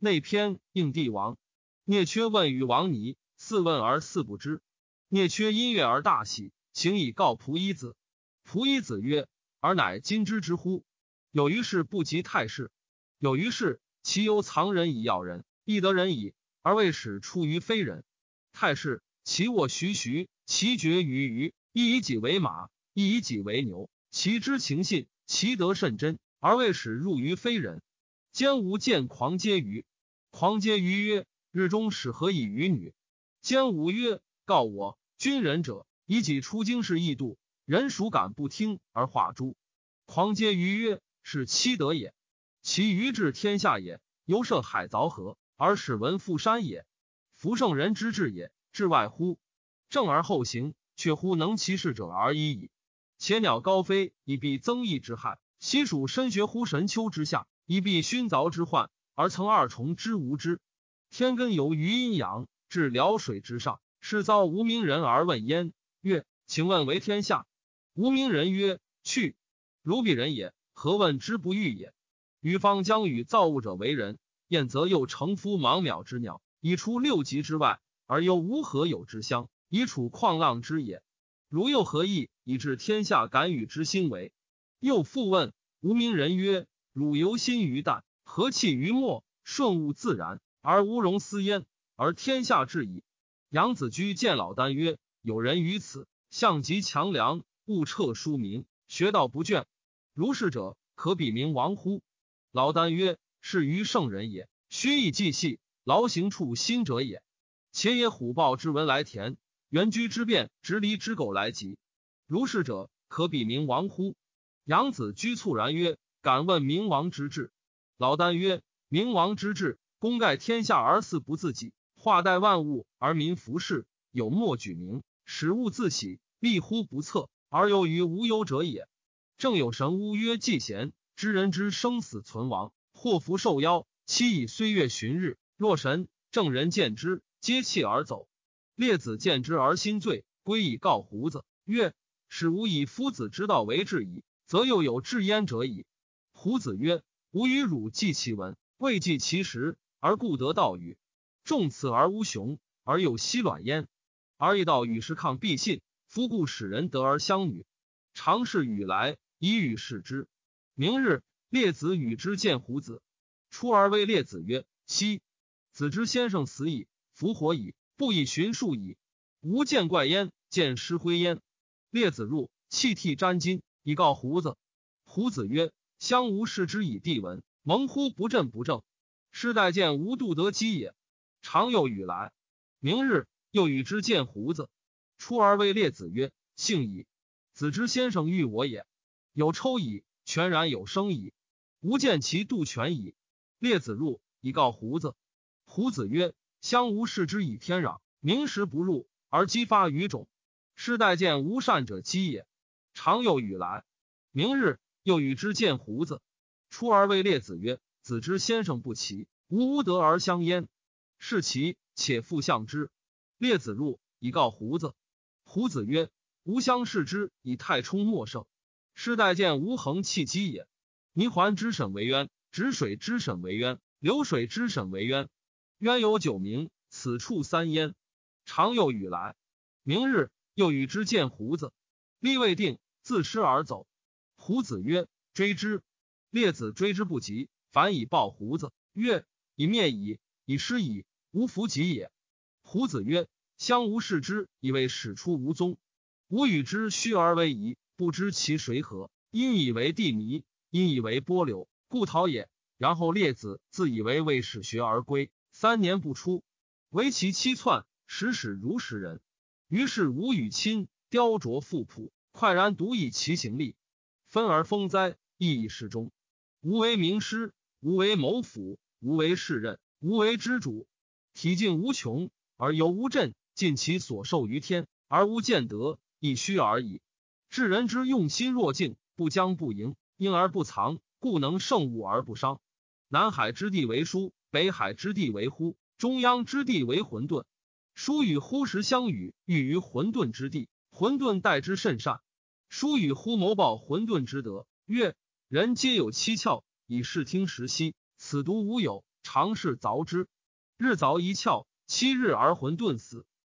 内篇应帝王。聂缺问于王尼，四问而四不知。聂缺音乐而大喜，请以告仆衣子。仆衣子曰：“尔乃今之之乎？有于事不及太师，有于事其犹藏人以要人，亦得人矣，而未使出于非人。太师其卧徐徐，其绝于鱼，亦以己为马，亦以己为牛。其知情信，其德甚真，而未使入于非人。兼无见狂皆于，狂皆于曰：日中使何以与女？兼无曰：告我君人者，以己出京师易度。”人孰敢不听而化诸？狂皆于曰：“是妻德也。其余治天下也，犹涉海凿河，而使闻覆山也。夫圣人之治也，治外乎？正而后行，却乎能其事者而已矣。且鸟高飞，以避增益之害；西蜀深学乎神丘之下，以避熏凿之患，而曾二重之无知。天根由于阴阳，至辽水之上，是遭无名人而问焉，曰：请问为天下？无名人曰：“去，如彼人也，何问之不欲也？余方将与造物者为人，燕则又乘夫芒渺之鸟，以出六极之外，而又无何有之乡，以处旷浪之野。如又何意以致天下敢与之心为？”又复问无名人曰：“汝由心于淡，和气于末，顺物自然，而无容私焉，而天下治矣。”杨子居见老聃曰：“有人于此，象极强梁。”勿彻书名，学道不倦。如是者，可比名王乎？老聃曰：“是于圣人也，虚意既细，劳行处心者也。且也虎豹之文来田，原居之变，直离之狗来及。如是者，可比名王乎？”杨子居猝然曰：“敢问明王之志？”老聃曰：“明王之志，功盖天下而祀不自己，化代万物而民服事，有莫举名，使物自喜，立乎不测。”而由于无忧者也，正有神巫曰：“季贤知人之生死存亡，祸福受妖，期以岁月旬日。若神正人见之，皆弃而走。列子见之而心醉，归以告胡子曰：‘使吾以夫子之道为治矣，则又有治焉者矣。’胡子曰：‘吾与汝记其文，未记其实，而故得道与众此而无雄，而又息卵焉。而一道与时抗必信。’”夫故使人得而相与，常是与来以与视之。明日，列子与之见胡子，出而谓列子曰：“昔子之先生死矣，弗活矣，不以寻数矣。吾见怪焉，见失灰焉。”列子入，泣涕沾巾，以告胡子。胡子曰：“相吾视之以地闻，蒙乎不振不正。师待见无度得机也。常有与来。明日，又与之见胡子。”出而谓列子曰：“幸矣，子之先生欲我也。有抽矣，全然有生矣。吾见其度全矣。”列子入，以告胡子。胡子曰：“相吾视之以天壤，明时不入而激发于种。师待见无善者积也。常有与来。明日又与之见胡子。出而谓列子曰：‘子之先生不齐，吾无德而相焉。是其且复相之。’列子入，以告胡子。”胡子曰：“吾相视之以太冲莫胜，师待见无恒气机也。泥环之审为渊，止水之审为渊，流水之审为渊。渊有九名，此处三焉。常有雨来，明日又与之见胡子，立未定，自失而走。胡子曰：追之。列子追之不及，反以报胡子曰：以灭矣，以失矣，无弗及也。胡子曰。”相无视之，以为始出无踪。吾与之虚而为疑，不知其谁何。因以为地迷，因以为波流，故逃也。然后列子自以为为始学而归，三年不出，为其七窜，始始如时人。于是吾与亲雕琢复朴，快然独以其行力，分而封哉，亦以适中。无为名师，无为谋府，无为士任，无为之主，体尽无穷而犹无震。尽其所受于天，而无见得，亦虚而已。治人之用心若镜，不将不迎，因而不藏，故能胜物而不伤。南海之地为书，北海之地为乎，中央之地为混沌。书与乎时相与，寓于混沌之地，混沌待之甚善。书与忽谋报混沌之德，曰：人皆有七窍，以视听时息，此独无有。常是凿之，日凿一窍，七日而混沌死。